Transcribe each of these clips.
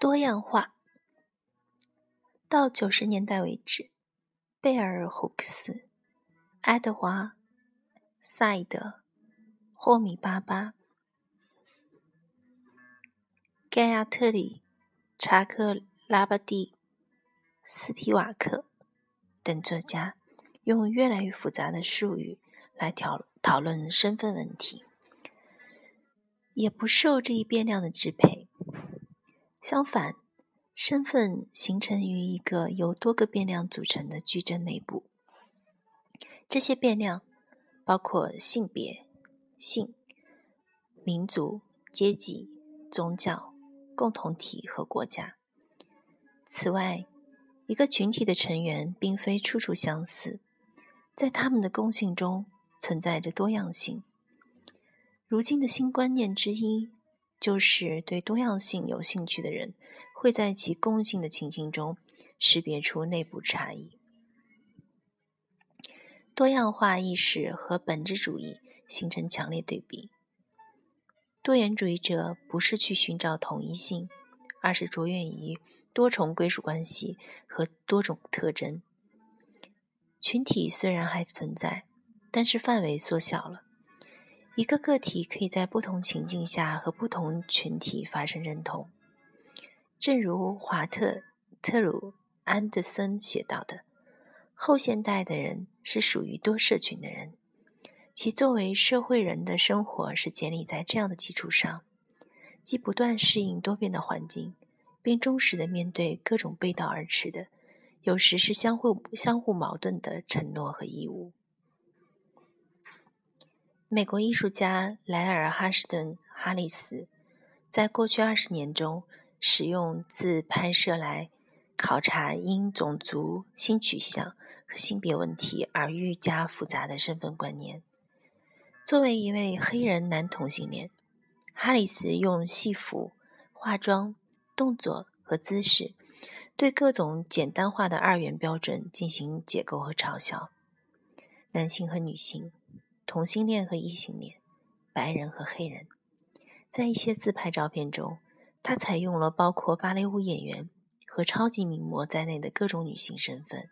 多样化。到九十年代为止，贝尔胡克斯、爱德华·赛德、霍米巴巴、盖亚特里、查克拉巴蒂、斯皮瓦克等作家，用越来越复杂的术语来讨讨论身份问题，也不受这一变量的支配。相反，身份形成于一个由多个变量组成的矩阵内部。这些变量包括性别、性、民族、阶级、宗教、共同体和国家。此外，一个群体的成员并非处处相似，在他们的共性中存在着多样性。如今的新观念之一。就是对多样性有兴趣的人，会在其共性的情境中识别出内部差异。多样化意识和本质主义形成强烈对比。多元主义者不是去寻找统一性，而是着眼于多重归属关系和多种特征。群体虽然还存在，但是范围缩小了。一个个体可以在不同情境下和不同群体发生认同，正如华特特鲁安德森写到的：“后现代的人是属于多社群的人，其作为社会人的生活是建立在这样的基础上，即不断适应多变的环境，并忠实的面对各种背道而驰的，有时是相互相互矛盾的承诺和义务。”美国艺术家莱尔·哈什顿·哈里斯在过去二十年中，使用自拍摄来考察因种族、性取向和性别问题而愈加复杂的身份观念。作为一位黑人男同性恋，哈里斯用戏服、化妆、动作和姿势，对各种简单化的二元标准进行解构和嘲笑：男性和女性。同性恋和异性恋，白人和黑人，在一些自拍照片中，他采用了包括芭蕾舞演员和超级名模在内的各种女性身份，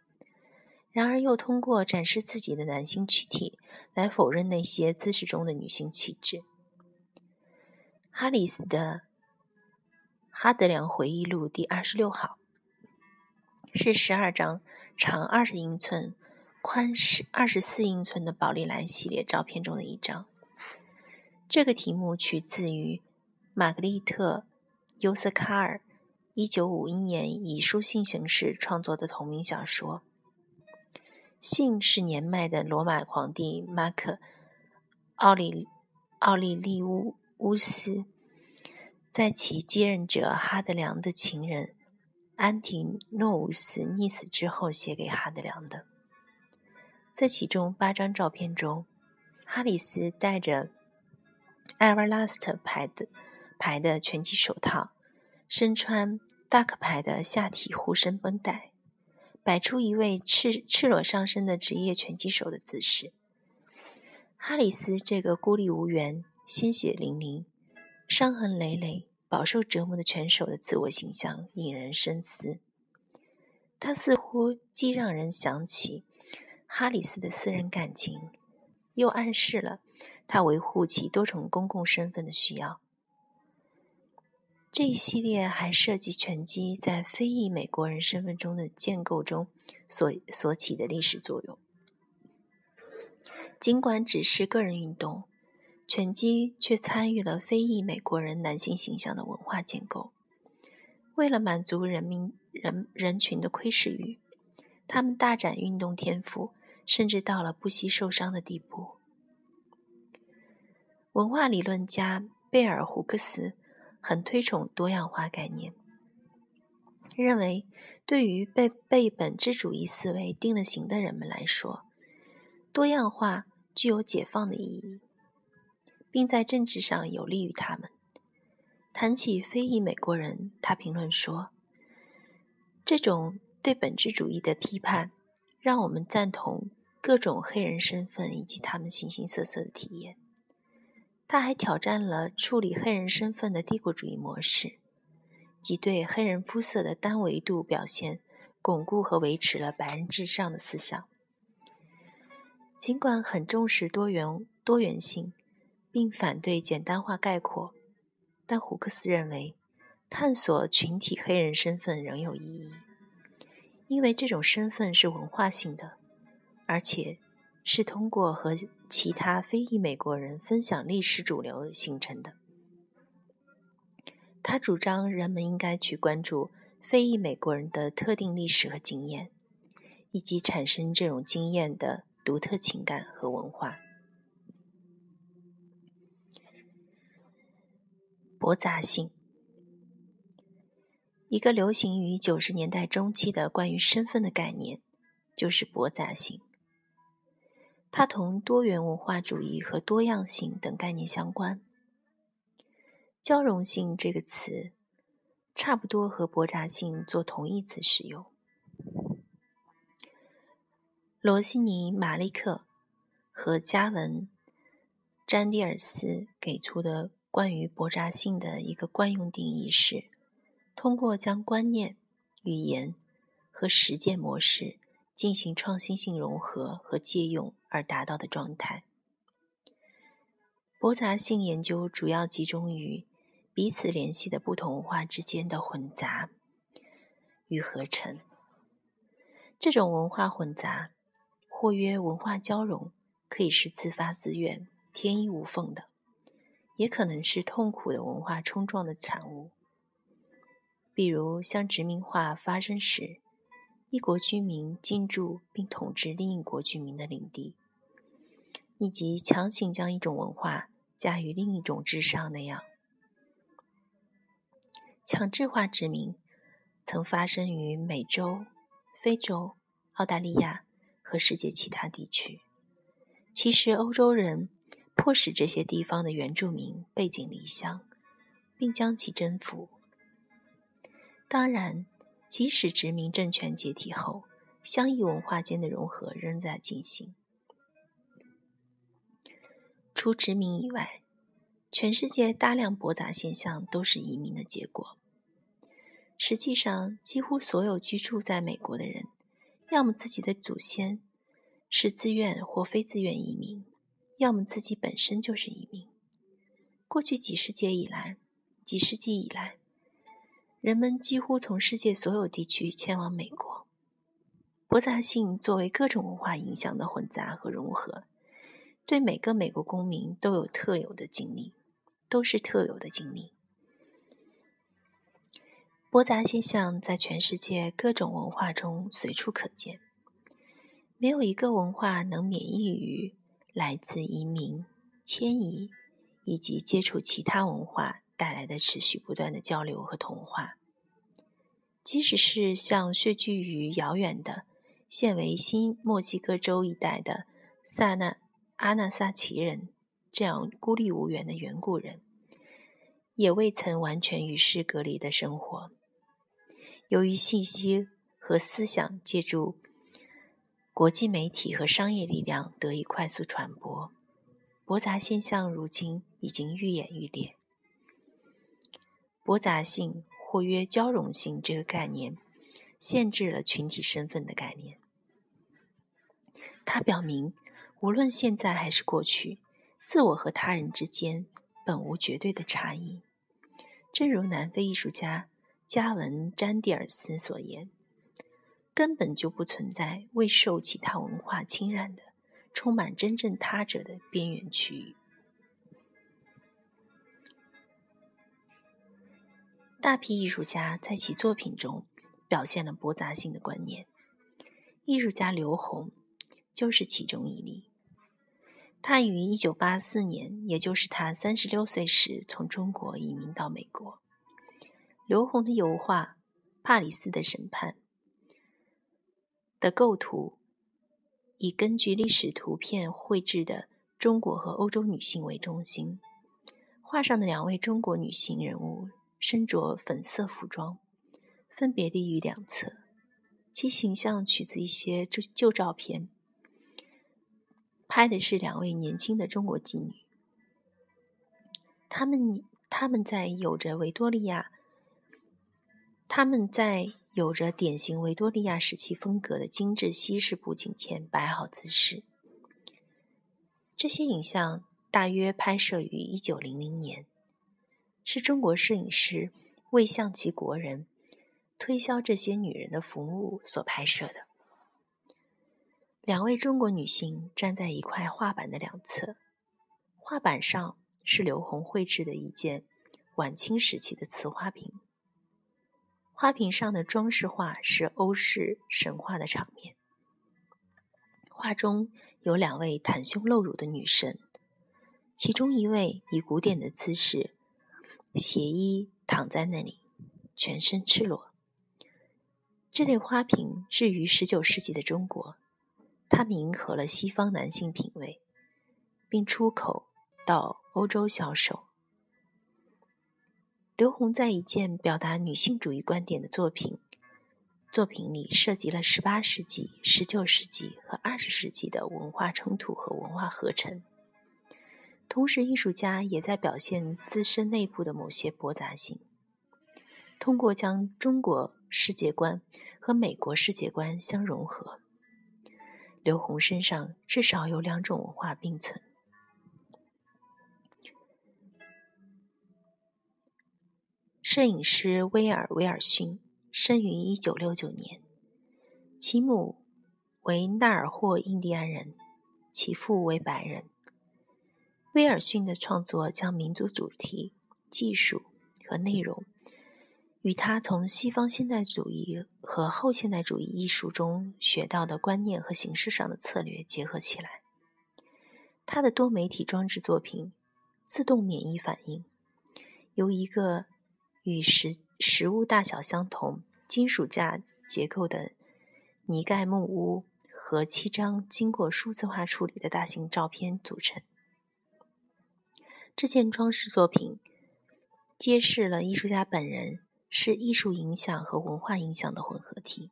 然而又通过展示自己的男性躯体来否认那些姿势中的女性气质。哈里斯的《哈德良回忆录》第二十六号是十二张长二十英寸。宽十二十四英寸的宝丽来系列照片中的一张。这个题目取自于玛格丽特·尤瑟卡尔一九五一年以书信形式创作的同名小说。信是年迈的罗马皇帝马克·奥里奥利利乌乌斯在其继任者哈德良的情人安提诺乌斯溺死之后写给哈德良的。在其中八张照片中，哈里斯戴着 Everlast 牌的牌的拳击手套，身穿 Duck 牌的下体护身绷带，摆出一位赤赤裸上身的职业拳击手的姿势。哈里斯这个孤立无援、鲜血淋漓、伤痕累累、饱受折磨的拳手的自我形象引人深思。他似乎既让人想起。哈里斯的私人感情，又暗示了他维护其多重公共身份的需要。这一系列还涉及拳击在非裔美国人身份中的建构中所所起的历史作用。尽管只是个人运动，拳击却参与了非裔美国人男性形象的文化建构。为了满足人民人人群的窥视欲，他们大展运动天赋。甚至到了不惜受伤的地步。文化理论家贝尔胡克斯很推崇多样化概念，认为对于被被本质主义思维定了型的人们来说，多样化具有解放的意义，并在政治上有利于他们。谈起非裔美国人，他评论说：“这种对本质主义的批判，让我们赞同。”各种黑人身份以及他们形形色色的体验，他还挑战了处理黑人身份的帝国主义模式，即对黑人肤色的单维度表现巩固和维持了白人至上的思想。尽管很重视多元多元性，并反对简单化概括，但胡克斯认为，探索群体黑人身份仍有意义，因为这种身份是文化性的，而且。是通过和其他非裔美国人分享历史主流形成的。他主张人们应该去关注非裔美国人的特定历史和经验，以及产生这种经验的独特情感和文化。驳杂性，一个流行于九十年代中期的关于身份的概念，就是驳杂性。它同多元文化主义和多样性等概念相关。交融性这个词差不多和驳杂性做同义词使用。罗西尼、马利克和加文·詹蒂尔斯给出的关于驳杂性的一个惯用定义是：通过将观念、语言和实践模式。进行创新性融合和借用而达到的状态。驳杂性研究主要集中于彼此联系的不同文化之间的混杂与合成。这种文化混杂，或曰文化交融，可以是自发自愿、天衣无缝的，也可能是痛苦的文化冲撞的产物。比如，像殖民化发生时。一国居民进驻并统治另一国居民的领地，以及强行将一种文化加于另一种之上那样，强制化殖民曾发生于美洲、非洲、澳大利亚和世界其他地区。其实，欧洲人迫使这些地方的原住民背井离乡，并将其征服。当然。即使殖民政权解体后，相异文化间的融合仍在进行。除殖民以外，全世界大量驳杂现象都是移民的结果。实际上，几乎所有居住在美国的人，要么自己的祖先是自愿或非自愿移民，要么自己本身就是移民。过去几世纪以来，几世纪以来。人们几乎从世界所有地区迁往美国。驳杂性作为各种文化影响的混杂和融合，对每个美国公民都有特有的经历，都是特有的经历。驳杂现象在全世界各种文化中随处可见，没有一个文化能免疫于来自移民、迁移以及接触其他文化。带来的持续不断的交流和同化，即使是像穴居于遥远的现为新墨西哥州一带的萨那阿纳萨奇人这样孤立无援的远古人，也未曾完全与世隔离的生活。由于信息和思想借助国际媒体和商业力量得以快速传播，驳杂现象如今已经愈演愈烈。驳杂性或曰交融性这个概念，限制了群体身份的概念。它表明，无论现在还是过去，自我和他人之间本无绝对的差异。正如南非艺术家加文·詹蒂尔斯所言，根本就不存在未受其他文化侵染的、充满真正他者的边缘区域。大批艺术家在其作品中表现了驳杂性的观念。艺术家刘虹就是其中一例。他于1984年，也就是他36岁时，从中国移民到美国。刘虹的油画《帕里斯的审判》的构图以根据历史图片绘制的中国和欧洲女性为中心，画上的两位中国女性人物。身着粉色服装，分别立于两侧，其形象取自一些旧旧照片，拍的是两位年轻的中国妓女。他们他们在有着维多利亚，他们在有着典型维多利亚时期风格的精致西式布景前摆好姿势。这些影像大约拍摄于一九零零年，是中国摄影师为向其国人推销这些女人的服务所拍摄的。两位中国女性站在一块画板的两侧，画板上是刘红绘制的一件晚清时期的瓷花瓶。花瓶上的装饰画是欧式神话的场面。画中有两位袒胸露乳的女神，其中一位以古典的姿势斜衣躺在那里，全身赤裸。这类花瓶置于十九世纪的中国。它们迎合了西方男性品味，并出口到欧洲销售。刘洪在一件表达女性主义观点的作品作品里，涉及了十八世纪、十九世纪和二十世纪的文化冲突和文化合成。同时，艺术家也在表现自身内部的某些驳杂性，通过将中国世界观和美国世界观相融合。刘虹身上至少有两种文化并存。摄影师威尔·威尔逊生于一九六九年，其母为纳尔霍印第安人，其父为白人。威尔逊的创作将民族主题、技术和内容。与他从西方现代主义和后现代主义艺术中学到的观念和形式上的策略结合起来，他的多媒体装置作品《自动免疫反应》由一个与实实物大小相同、金属架结构的泥盖木屋和七张经过数字化处理的大型照片组成。这件装饰作品揭示了艺术家本人。是艺术影响和文化影响的混合体。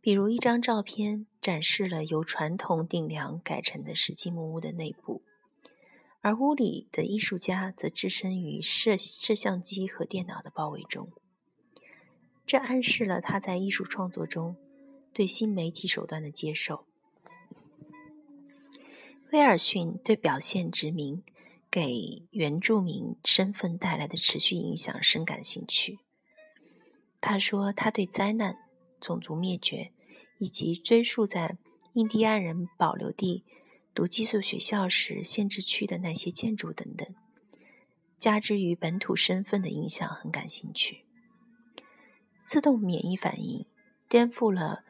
比如，一张照片展示了由传统顶梁改成的实际木屋的内部，而屋里的艺术家则置身于摄摄像机和电脑的包围中。这暗示了他在艺术创作中对新媒体手段的接受。威尔逊对表现殖民。给原住民身份带来的持续影响深感兴趣。他说，他对灾难、种族灭绝以及追溯在印第安人保留地读寄宿学校时限制区的那些建筑等等，加之于本土身份的影响很感兴趣。自动免疫反应颠覆了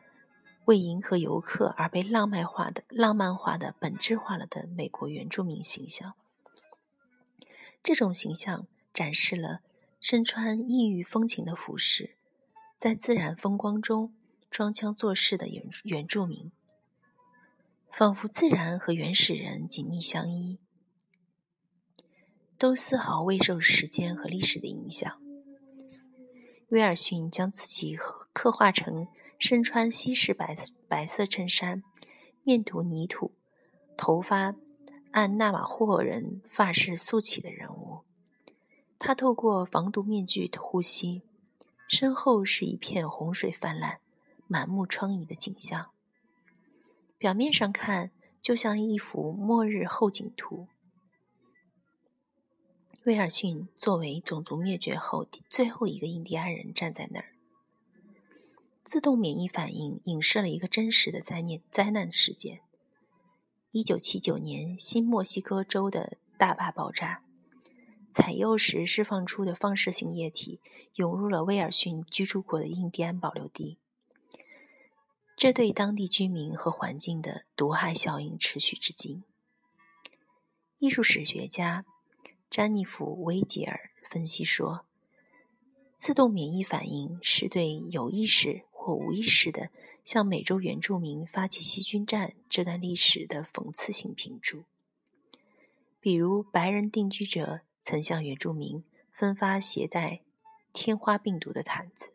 为迎合游客而被浪漫化的、浪漫化的、本质化了的美国原住民形象。这种形象展示了身穿异域风情的服饰，在自然风光中装腔作势的原原住民，仿佛自然和原始人紧密相依，都丝毫未受时间和历史的影响。威尔逊将自己刻画成身穿西式白白色衬衫，面涂泥土，头发。按纳瓦霍人发式竖起的人物，他透过防毒面具呼吸，身后是一片洪水泛滥、满目疮痍的景象。表面上看，就像一幅末日后景图。威尔逊作为种族灭绝后最后一个印第安人站在那儿。自动免疫反应影射了一个真实的灾难灾难事件。一九七九年，新墨西哥州的大坝爆炸，采铀时释放出的放射性液体涌入了威尔逊居住过的印第安保留地，这对当地居民和环境的毒害效应持续至今。艺术史学家詹妮弗·维吉尔分析说：“自动免疫反应是对有意识。”或无意识的向美洲原住民发起细菌战这段历史的讽刺性评注，比如白人定居者曾向原住民分发携带天花病毒的毯子。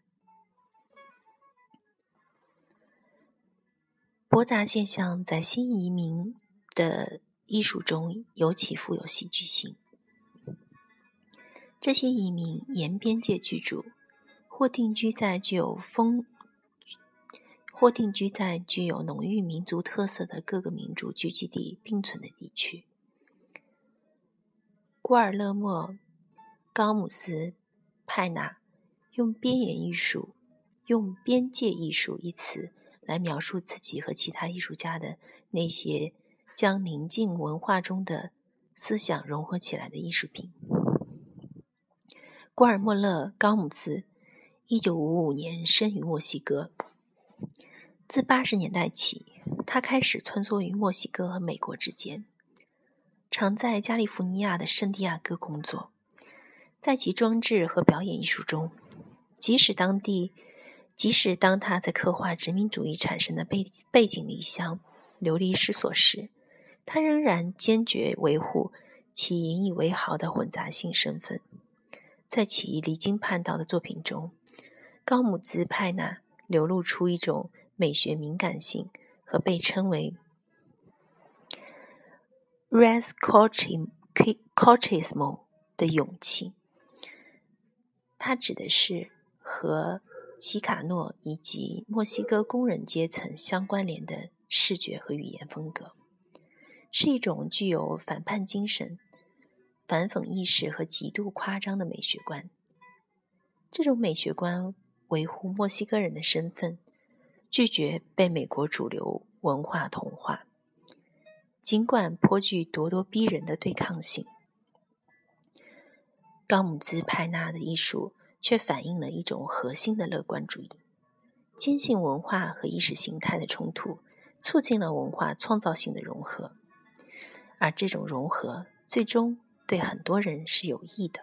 驳杂现象在新移民的艺术中尤其富有戏剧性。这些移民沿边界居住，或定居在具有风，或定居在具有浓郁民族特色的各个民族聚集地并存的地区。古尔勒莫·高姆斯派纳用“边缘艺术”、用“边界艺术”一词来描述自己和其他艺术家的那些将邻近文化中的思想融合起来的艺术品。古尔莫勒·高姆斯，一九五五年生于墨西哥。自八十年代起，他开始穿梭于墨西哥和美国之间，常在加利福尼亚的圣地亚哥工作。在其装置和表演艺术中，即使当地，即使当他在刻画殖民主义产生的背背井离乡、流离失所时，他仍然坚决维护其引以为豪的混杂性身份。在其离经叛道的作品中，高姆兹派纳流露出一种美学敏感性和被称为 “res cortismo” 的勇气。它指的是和奇卡诺以及墨西哥工人阶层相关联的视觉和语言风格，是一种具有反叛精神。反讽意识和极度夸张的美学观，这种美学观维护墨西哥人的身份，拒绝被美国主流文化同化。尽管颇具咄咄逼人的对抗性，高姆兹派纳的艺术却反映了一种核心的乐观主义，坚信文化和意识形态的冲突促进了文化创造性的融合，而这种融合最终。对很多人是有益的。